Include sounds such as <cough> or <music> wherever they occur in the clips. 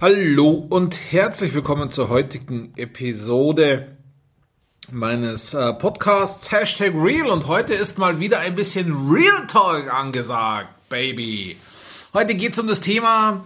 Hallo und herzlich willkommen zur heutigen Episode meines äh, Podcasts Hashtag Real und heute ist mal wieder ein bisschen Real Talk angesagt, Baby. Heute geht es um das Thema,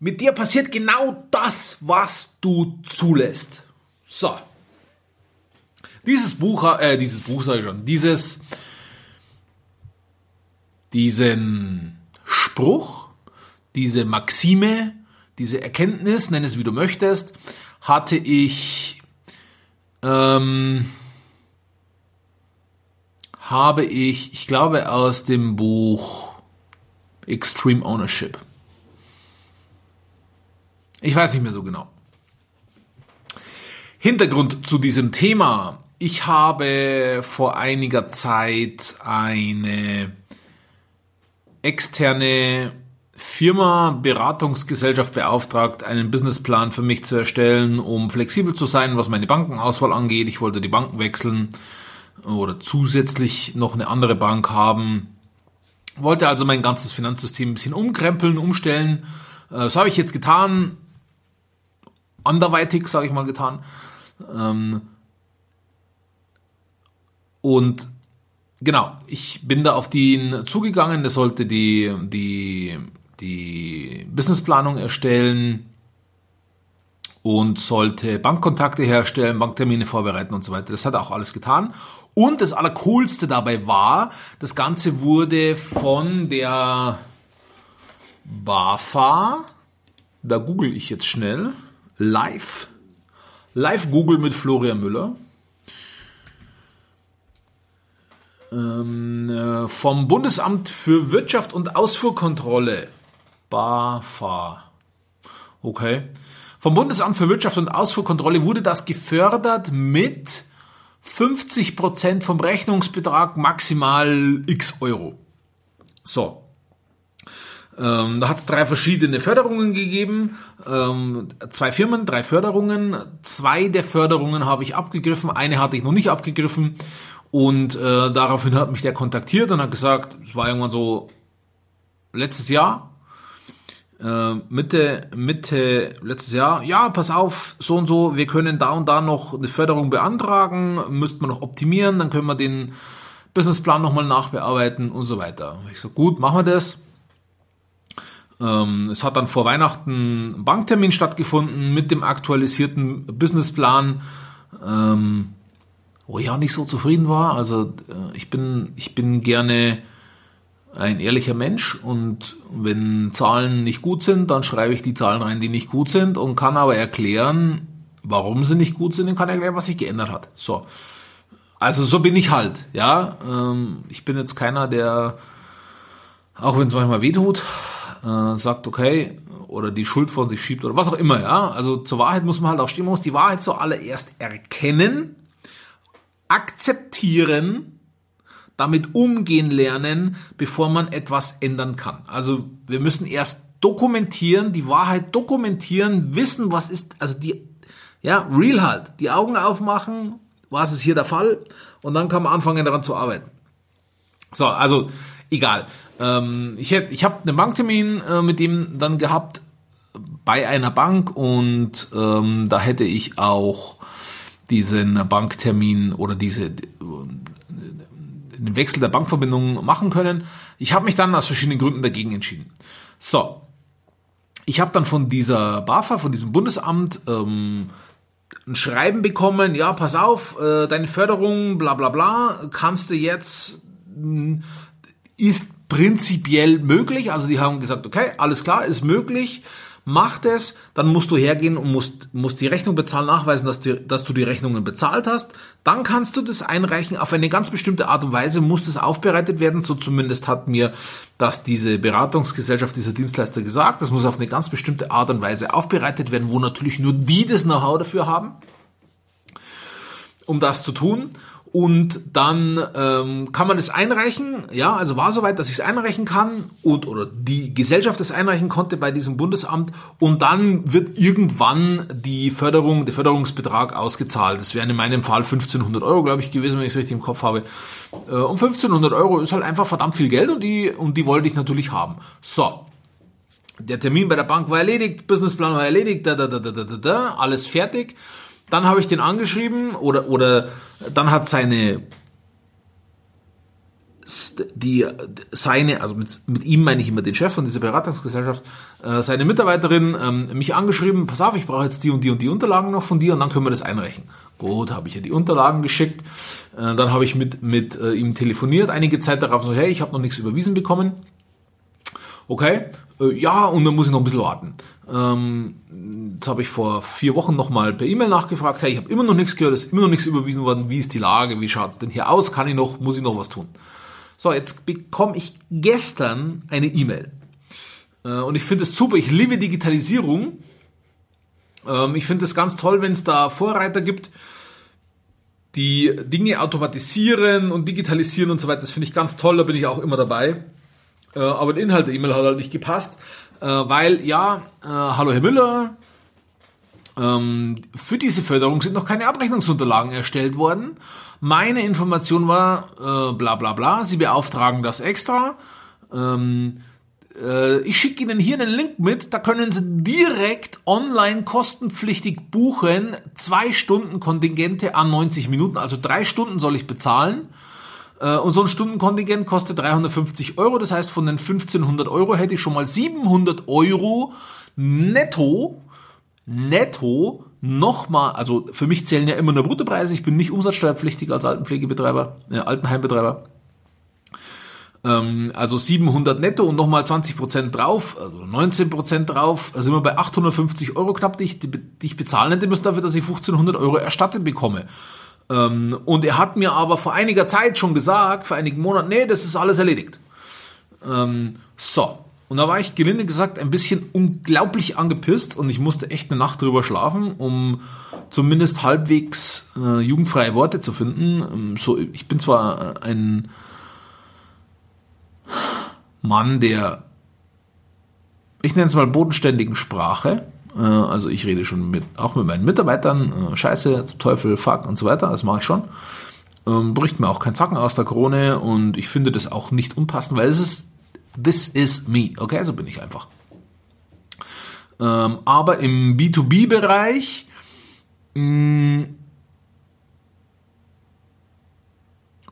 mit dir passiert genau das, was du zulässt. So. Dieses Buch, äh, dieses Buch sage ich schon, dieses, diesen Spruch, diese Maxime, diese Erkenntnis, nenn es wie du möchtest, hatte ich, ähm, habe ich, ich glaube, aus dem Buch Extreme Ownership. Ich weiß nicht mehr so genau. Hintergrund zu diesem Thema. Ich habe vor einiger Zeit eine externe Firma, Beratungsgesellschaft beauftragt, einen Businessplan für mich zu erstellen, um flexibel zu sein, was meine Bankenauswahl angeht. Ich wollte die Banken wechseln oder zusätzlich noch eine andere Bank haben. Wollte also mein ganzes Finanzsystem ein bisschen umkrempeln, umstellen. Äh, das habe ich jetzt getan. Anderweitig, sage ich mal, getan. Ähm, und genau, ich bin da auf den zugegangen. Der sollte die, die die Businessplanung erstellen und sollte Bankkontakte herstellen, Banktermine vorbereiten und so weiter. Das hat er auch alles getan. Und das Allercoolste dabei war, das Ganze wurde von der BAFA, da google ich jetzt schnell, live, live Google mit Florian Müller, ähm, äh, vom Bundesamt für Wirtschaft und Ausfuhrkontrolle BAFA. Okay. Vom Bundesamt für Wirtschaft und Ausfuhrkontrolle wurde das gefördert mit 50 Prozent vom Rechnungsbetrag maximal x Euro. So. Ähm, da hat es drei verschiedene Förderungen gegeben. Ähm, zwei Firmen, drei Förderungen. Zwei der Förderungen habe ich abgegriffen, eine hatte ich noch nicht abgegriffen. Und äh, daraufhin hat mich der kontaktiert und hat gesagt, es war irgendwann so letztes Jahr, äh, Mitte, Mitte letztes Jahr, ja, pass auf, so und so, wir können da und da noch eine Förderung beantragen, müsste man noch optimieren, dann können wir den Businessplan nochmal nachbearbeiten und so weiter. Ich so, gut, machen wir das. Ähm, es hat dann vor Weihnachten ein Banktermin stattgefunden mit dem aktualisierten Businessplan, ähm, wo ich auch nicht so zufrieden war. Also äh, ich bin, ich bin gerne ein ehrlicher Mensch und wenn Zahlen nicht gut sind, dann schreibe ich die Zahlen rein, die nicht gut sind und kann aber erklären, warum sie nicht gut sind und kann erklären, was sich geändert hat. So. Also so bin ich halt, ja. Ähm, ich bin jetzt keiner, der, auch wenn es manchmal wehtut, äh, sagt, okay, oder die Schuld von sich schiebt oder was auch immer, ja. Also zur Wahrheit muss man halt auch stehen, man muss die Wahrheit zuallererst erkennen, akzeptieren, damit umgehen lernen, bevor man etwas ändern kann. Also wir müssen erst dokumentieren, die Wahrheit dokumentieren, wissen, was ist, also die, ja, real halt, die Augen aufmachen, was ist hier der Fall und dann kann man anfangen daran zu arbeiten. So, also egal. Ähm, ich ich habe einen Banktermin äh, mit dem dann gehabt bei einer Bank und ähm, da hätte ich auch diesen Banktermin oder diese den Wechsel der Bankverbindung machen können. Ich habe mich dann aus verschiedenen Gründen dagegen entschieden. So, ich habe dann von dieser BAFA, von diesem Bundesamt, ähm, ein Schreiben bekommen, ja, pass auf, äh, deine Förderung, bla bla bla, kannst du jetzt, mh, ist prinzipiell möglich. Also die haben gesagt, okay, alles klar, ist möglich mach das, dann musst du hergehen und musst, musst die Rechnung bezahlen, nachweisen, dass, die, dass du die Rechnungen bezahlt hast. Dann kannst du das einreichen auf eine ganz bestimmte Art und Weise, muss das aufbereitet werden. So zumindest hat mir das diese Beratungsgesellschaft, dieser Dienstleister gesagt. Das muss auf eine ganz bestimmte Art und Weise aufbereitet werden, wo natürlich nur die das Know-how dafür haben, um das zu tun und dann ähm, kann man es einreichen. Ja, also war soweit, dass ich es einreichen kann und oder die Gesellschaft es einreichen konnte bei diesem Bundesamt und dann wird irgendwann die Förderung, der Förderungsbetrag ausgezahlt. Das wären in meinem Fall 1500 Euro, glaube ich, gewesen, wenn ich es richtig im Kopf habe. Äh, und 1500 Euro ist halt einfach verdammt viel Geld und die und die wollte ich natürlich haben. So, der Termin bei der Bank war erledigt, Businessplan war erledigt, da, da, da, da, da, da, alles fertig. Dann habe ich den angeschrieben oder, oder dann hat seine die seine, also mit, mit ihm meine ich immer den Chef von dieser Beratungsgesellschaft, äh, seine Mitarbeiterin ähm, mich angeschrieben, pass auf, ich brauche jetzt die und die und die Unterlagen noch von dir und dann können wir das einreichen. Gut, habe ich ja die Unterlagen geschickt, äh, dann habe ich mit, mit äh, ihm telefoniert, einige Zeit darauf so, hey, ich habe noch nichts überwiesen bekommen. Okay, äh, ja, und dann muss ich noch ein bisschen warten. Ähm, jetzt habe ich vor vier Wochen nochmal per E-Mail nachgefragt, hey, ich habe immer noch nichts gehört, es ist immer noch nichts überwiesen worden, wie ist die Lage, wie schaut es denn hier aus, kann ich noch, muss ich noch was tun? So, jetzt bekomme ich gestern eine E-Mail. Äh, und ich finde es super, ich liebe Digitalisierung. Ähm, ich finde es ganz toll, wenn es da Vorreiter gibt, die Dinge automatisieren und digitalisieren und so weiter. Das finde ich ganz toll, da bin ich auch immer dabei. Äh, aber der Inhalt der E-Mail hat halt nicht gepasst, äh, weil ja, hallo Herr Müller, ähm, für diese Förderung sind noch keine Abrechnungsunterlagen erstellt worden. Meine Information war, äh, bla bla bla, Sie beauftragen das extra. Ähm, äh, ich schicke Ihnen hier einen Link mit, da können Sie direkt online kostenpflichtig buchen, zwei Stunden Kontingente an 90 Minuten, also drei Stunden soll ich bezahlen. Äh, und so ein Stundenkontingent kostet 350 Euro, das heißt von den 1500 Euro hätte ich schon mal 700 Euro netto netto nochmal, also für mich zählen ja immer nur Bruttopreise, ich bin nicht umsatzsteuerpflichtig als Altenpflegebetreiber, äh, Altenheimbetreiber. Ähm, also 700 netto und nochmal 20% drauf, also 19% drauf, also sind wir bei 850 Euro knapp, die ich, die ich bezahlen hätte müssen dafür, dass ich 1500 Euro erstattet bekomme. Ähm, und er hat mir aber vor einiger Zeit schon gesagt, vor einigen Monaten, nee, das ist alles erledigt. Ähm, so, und da war ich gelinde gesagt ein bisschen unglaublich angepisst und ich musste echt eine Nacht drüber schlafen, um zumindest halbwegs äh, jugendfreie Worte zu finden. Ähm, so, ich bin zwar ein Mann der, ich nenne es mal bodenständigen Sprache. Äh, also ich rede schon mit, auch mit meinen Mitarbeitern, äh, Scheiße, zum Teufel, Fuck und so weiter, das mache ich schon. Ähm, bricht mir auch kein Zacken aus der Krone und ich finde das auch nicht unpassend, weil es ist This is me. Okay, so bin ich einfach. Ähm, aber im B2B-Bereich mm,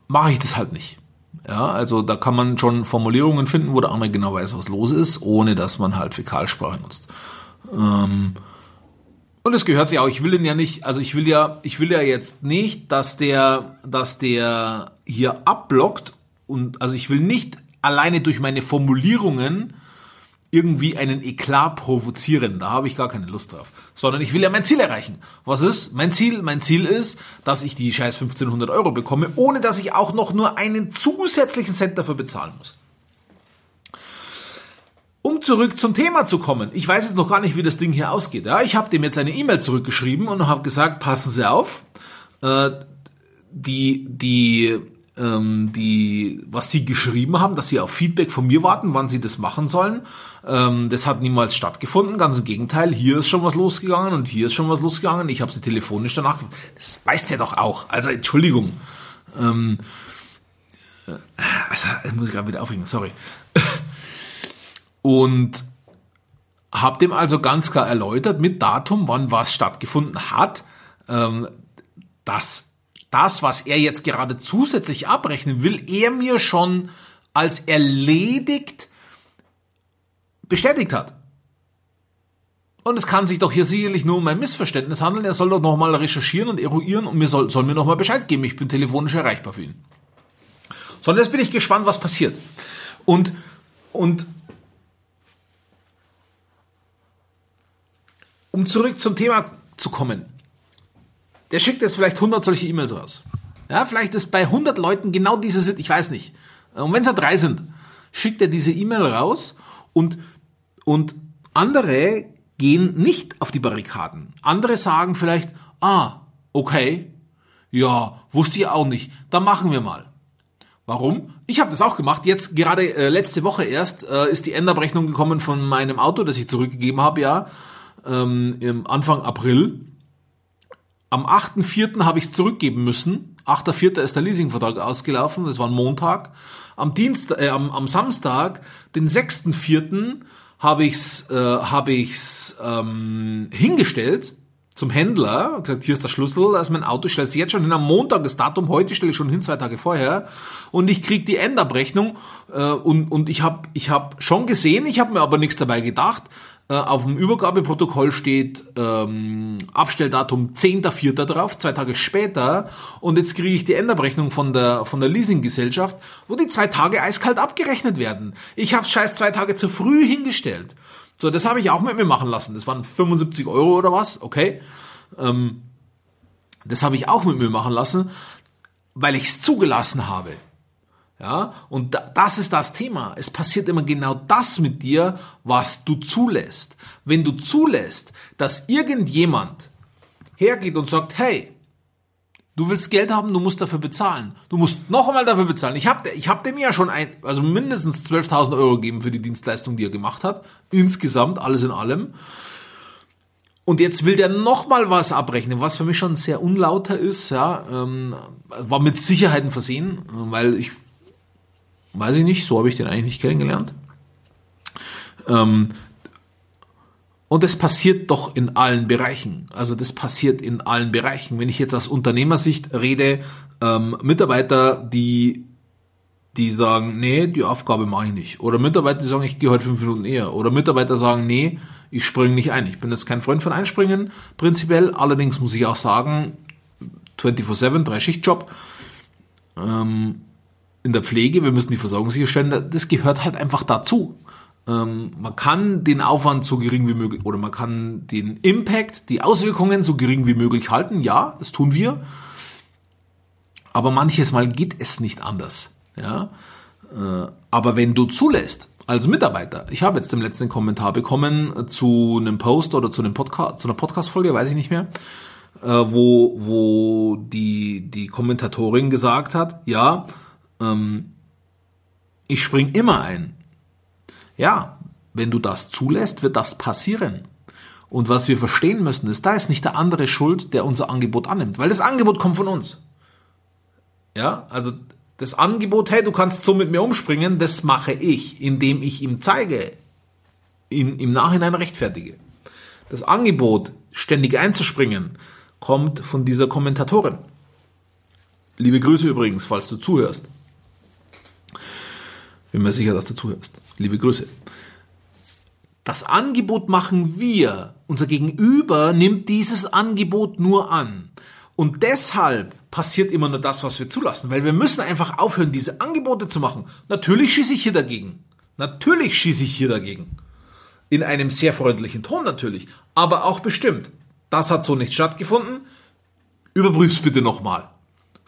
mache ich das halt nicht. Ja, also da kann man schon Formulierungen finden, wo der andere genau weiß, was los ist, ohne dass man halt Fäkalsprache nutzt. Ähm, und es gehört sich auch. Ich will ihn ja nicht, also ich will ja, ich will ja jetzt nicht, dass der, dass der hier abblockt und also ich will nicht alleine durch meine Formulierungen irgendwie einen Eklat provozieren. Da habe ich gar keine Lust drauf. Sondern ich will ja mein Ziel erreichen. Was ist mein Ziel? Mein Ziel ist, dass ich die scheiß 1500 Euro bekomme, ohne dass ich auch noch nur einen zusätzlichen Cent dafür bezahlen muss. Um zurück zum Thema zu kommen. Ich weiß jetzt noch gar nicht, wie das Ding hier ausgeht. Ja, ich habe dem jetzt eine E-Mail zurückgeschrieben und habe gesagt, passen Sie auf. Äh, die, die ähm, die, was sie geschrieben haben, dass sie auf Feedback von mir warten, wann sie das machen sollen. Ähm, das hat niemals stattgefunden. Ganz im Gegenteil, hier ist schon was losgegangen und hier ist schon was losgegangen. Ich habe sie telefonisch danach. Das weiß der doch auch. Also Entschuldigung. Ähm, äh, also, das muss ich gerade wieder aufregen. Sorry. <laughs> Und habe dem also ganz klar erläutert mit Datum, wann was stattgefunden hat, ähm, dass das, was er jetzt gerade zusätzlich abrechnen will, er mir schon als erledigt bestätigt hat. Und es kann sich doch hier sicherlich nur um ein Missverständnis handeln. Er soll doch nochmal recherchieren und eruieren und mir soll, soll mir nochmal Bescheid geben. Ich bin telefonisch erreichbar für ihn. So, und jetzt bin ich gespannt, was passiert. Und, und um zurück zum Thema zu kommen der schickt jetzt vielleicht 100 solche E-Mails raus. Ja, vielleicht ist bei 100 Leuten genau diese, ich weiß nicht. Und wenn es ja drei sind, schickt er diese E-Mail raus und, und andere gehen nicht auf die Barrikaden. Andere sagen vielleicht, ah, okay, ja, wusste ich auch nicht, dann machen wir mal. Warum? Ich habe das auch gemacht. Jetzt gerade äh, letzte Woche erst äh, ist die Endabrechnung gekommen von meinem Auto, das ich zurückgegeben habe, ja, ähm, im Anfang April. Am 8.4. habe ich es zurückgeben müssen. 8.4. ist der Leasingvertrag ausgelaufen, das war ein Montag. Am, Dienstag, äh, am, am Samstag, den 6.4., habe ich's, äh, habe ich's ähm, hingestellt zum Händler, gesagt, hier ist der Schlüssel, da ist mein Auto, stelle es jetzt schon hin, am Montag das Datum, heute stelle ich schon hin, zwei Tage vorher und ich krieg die Endabrechnung äh, und, und ich habe ich hab schon gesehen, ich habe mir aber nichts dabei gedacht, äh, auf dem Übergabeprotokoll steht ähm, Abstelldatum 10.04. drauf, zwei Tage später und jetzt kriege ich die Endabrechnung von der, von der Leasinggesellschaft, wo die zwei Tage eiskalt abgerechnet werden. Ich habe scheiß zwei Tage zu früh hingestellt. So, das habe ich auch mit mir machen lassen. Das waren 75 Euro oder was, okay. Ähm, das habe ich auch mit mir machen lassen, weil ich es zugelassen habe. Ja, und da, das ist das Thema. Es passiert immer genau das mit dir, was du zulässt. Wenn du zulässt, dass irgendjemand hergeht und sagt, hey, Du willst Geld haben, du musst dafür bezahlen. Du musst noch einmal dafür bezahlen. Ich habe ich hab dem ja schon ein, also mindestens 12.000 Euro gegeben für die Dienstleistung, die er gemacht hat. Insgesamt, alles in allem. Und jetzt will der noch mal was abrechnen, was für mich schon sehr unlauter ist. Ja, ähm, war mit Sicherheiten versehen, weil ich weiß ich nicht, so habe ich den eigentlich nicht kennengelernt. Ähm, und das passiert doch in allen Bereichen. Also das passiert in allen Bereichen. Wenn ich jetzt aus Unternehmersicht rede, ähm, Mitarbeiter, die, die sagen, nee, die Aufgabe mache ich nicht. Oder Mitarbeiter, die sagen, ich gehe heute fünf Minuten eher. Oder Mitarbeiter sagen, nee, ich springe nicht ein. Ich bin jetzt kein Freund von Einspringen, prinzipiell. Allerdings muss ich auch sagen, 24-7, drei Schichtjob. Ähm, in der Pflege, wir müssen die Versorgung sicherstellen, das gehört halt einfach dazu. Ähm, man kann den Aufwand so gering wie möglich oder man kann den Impact, die Auswirkungen so gering wie möglich halten. Ja, das tun wir. Aber manches Mal geht es nicht anders. Ja? Äh, aber wenn du zulässt, als Mitarbeiter, ich habe jetzt im letzten Kommentar bekommen zu einem Post oder zu, einem Podcast, zu einer Podcast-Folge, weiß ich nicht mehr, äh, wo, wo die, die Kommentatorin gesagt hat, ja, ähm, ich spring immer ein. Ja, wenn du das zulässt, wird das passieren. Und was wir verstehen müssen, ist, da ist nicht der andere schuld, der unser Angebot annimmt, weil das Angebot kommt von uns. Ja, also das Angebot, hey, du kannst so mit mir umspringen, das mache ich, indem ich ihm zeige, ihn im Nachhinein rechtfertige. Das Angebot, ständig einzuspringen, kommt von dieser Kommentatorin. Liebe Grüße übrigens, falls du zuhörst. Bin mir sicher, dass du zuhörst. Liebe Grüße. Das Angebot machen wir. Unser Gegenüber nimmt dieses Angebot nur an. Und deshalb passiert immer nur das, was wir zulassen, weil wir müssen einfach aufhören, diese Angebote zu machen. Natürlich schieße ich hier dagegen. Natürlich schieße ich hier dagegen. In einem sehr freundlichen Ton natürlich, aber auch bestimmt. Das hat so nicht stattgefunden. Überprüf's bitte nochmal.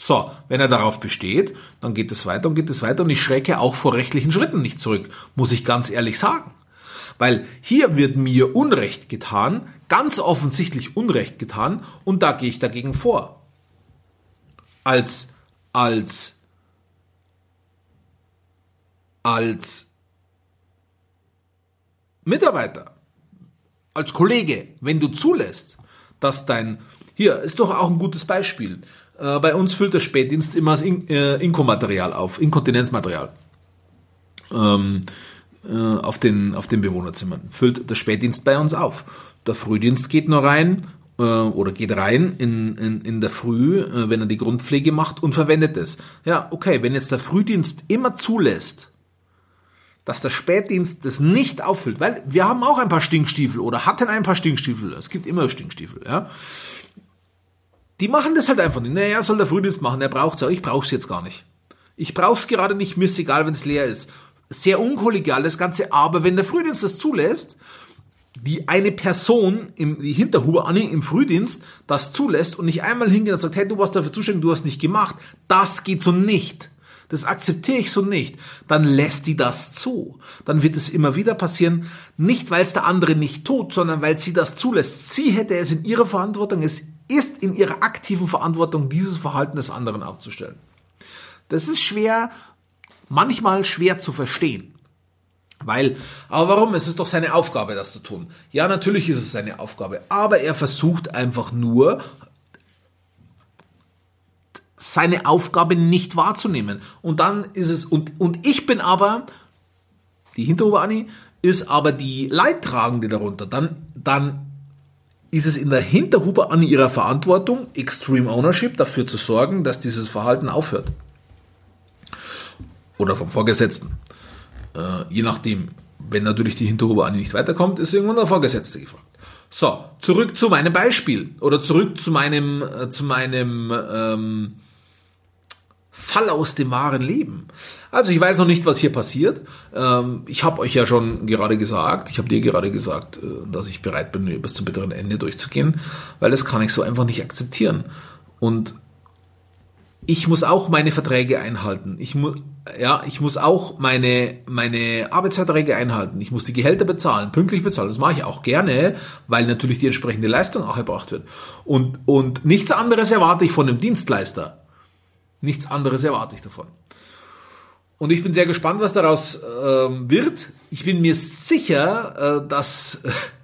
So, wenn er darauf besteht, dann geht es weiter und geht es weiter und ich schrecke auch vor rechtlichen Schritten nicht zurück, muss ich ganz ehrlich sagen. Weil hier wird mir Unrecht getan, ganz offensichtlich Unrecht getan und da gehe ich dagegen vor. Als, als, als Mitarbeiter, als Kollege, wenn du zulässt, dass dein, hier ist doch auch ein gutes Beispiel. Äh, bei uns füllt der Spätdienst immer das In äh, Inkomaterial auf, Inkontinenzmaterial. Ähm, äh, auf, den, auf den Bewohnerzimmern. Füllt der Spätdienst bei uns auf. Der Frühdienst geht nur rein äh, oder geht rein in, in, in der Früh, äh, wenn er die Grundpflege macht und verwendet es. Ja, okay, wenn jetzt der Frühdienst immer zulässt, dass der Spätdienst das nicht auffüllt, weil wir haben auch ein paar Stinkstiefel oder hatten ein paar Stinkstiefel. Es gibt immer Stinkstiefel, ja. Die machen das halt einfach nicht. Naja, soll der Frühdienst machen, er braucht's ja, ich brauch's jetzt gar nicht. Ich brauch's gerade nicht, mir ist egal, wenn es leer ist. Sehr unkollegial das Ganze, aber wenn der Frühdienst das zulässt, die eine Person, im, die Hinterhuber Anni im Frühdienst das zulässt und nicht einmal hingeht und sagt, hey, du warst dafür zuständig, du hast nicht gemacht, das geht so nicht. Das akzeptiere ich so nicht. Dann lässt die das zu. Dann wird es immer wieder passieren, nicht weil es der andere nicht tut, sondern weil sie das zulässt. Sie hätte es in ihrer Verantwortung, es ist in ihrer aktiven Verantwortung, dieses Verhalten des anderen abzustellen. Das ist schwer, manchmal schwer zu verstehen. Weil, aber warum? Es ist doch seine Aufgabe, das zu tun. Ja, natürlich ist es seine Aufgabe, aber er versucht einfach nur, seine Aufgabe nicht wahrzunehmen. Und dann ist es, und, und ich bin aber, die Hinterhuber Anni, ist aber die Leidtragende darunter, dann, dann ist es in der Hinterhupe an ihrer Verantwortung, Extreme Ownership, dafür zu sorgen, dass dieses Verhalten aufhört. Oder vom Vorgesetzten. Äh, je nachdem, wenn natürlich die Hinterhupe an nicht weiterkommt, ist irgendwann der Vorgesetzte gefragt. So, zurück zu meinem Beispiel oder zurück zu meinem, äh, zu meinem ähm, Fall aus dem wahren Leben. Also ich weiß noch nicht, was hier passiert. Ähm, ich habe euch ja schon gerade gesagt, ich habe dir gerade gesagt, äh, dass ich bereit bin, bis zum bitteren Ende durchzugehen, weil das kann ich so einfach nicht akzeptieren. Und ich muss auch meine Verträge einhalten. Ich muss, ja, ich muss auch meine, meine Arbeitsverträge einhalten. Ich muss die Gehälter bezahlen, pünktlich bezahlen. Das mache ich auch gerne, weil natürlich die entsprechende Leistung auch erbracht wird. Und, und nichts anderes erwarte ich von einem Dienstleister. Nichts anderes erwarte ich davon. Und ich bin sehr gespannt, was daraus äh, wird. Ich bin mir sicher, äh, dass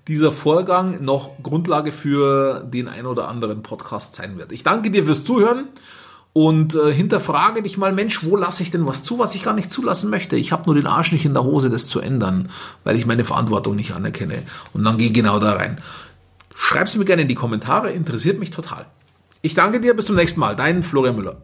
dieser Vorgang noch Grundlage für den ein oder anderen Podcast sein wird. Ich danke dir fürs Zuhören und äh, hinterfrage dich mal, Mensch, wo lasse ich denn was zu, was ich gar nicht zulassen möchte? Ich habe nur den Arsch nicht in der Hose, das zu ändern, weil ich meine Verantwortung nicht anerkenne. Und dann geh genau da rein. Schreib's mir gerne in die Kommentare, interessiert mich total. Ich danke dir, bis zum nächsten Mal. Dein Florian Müller.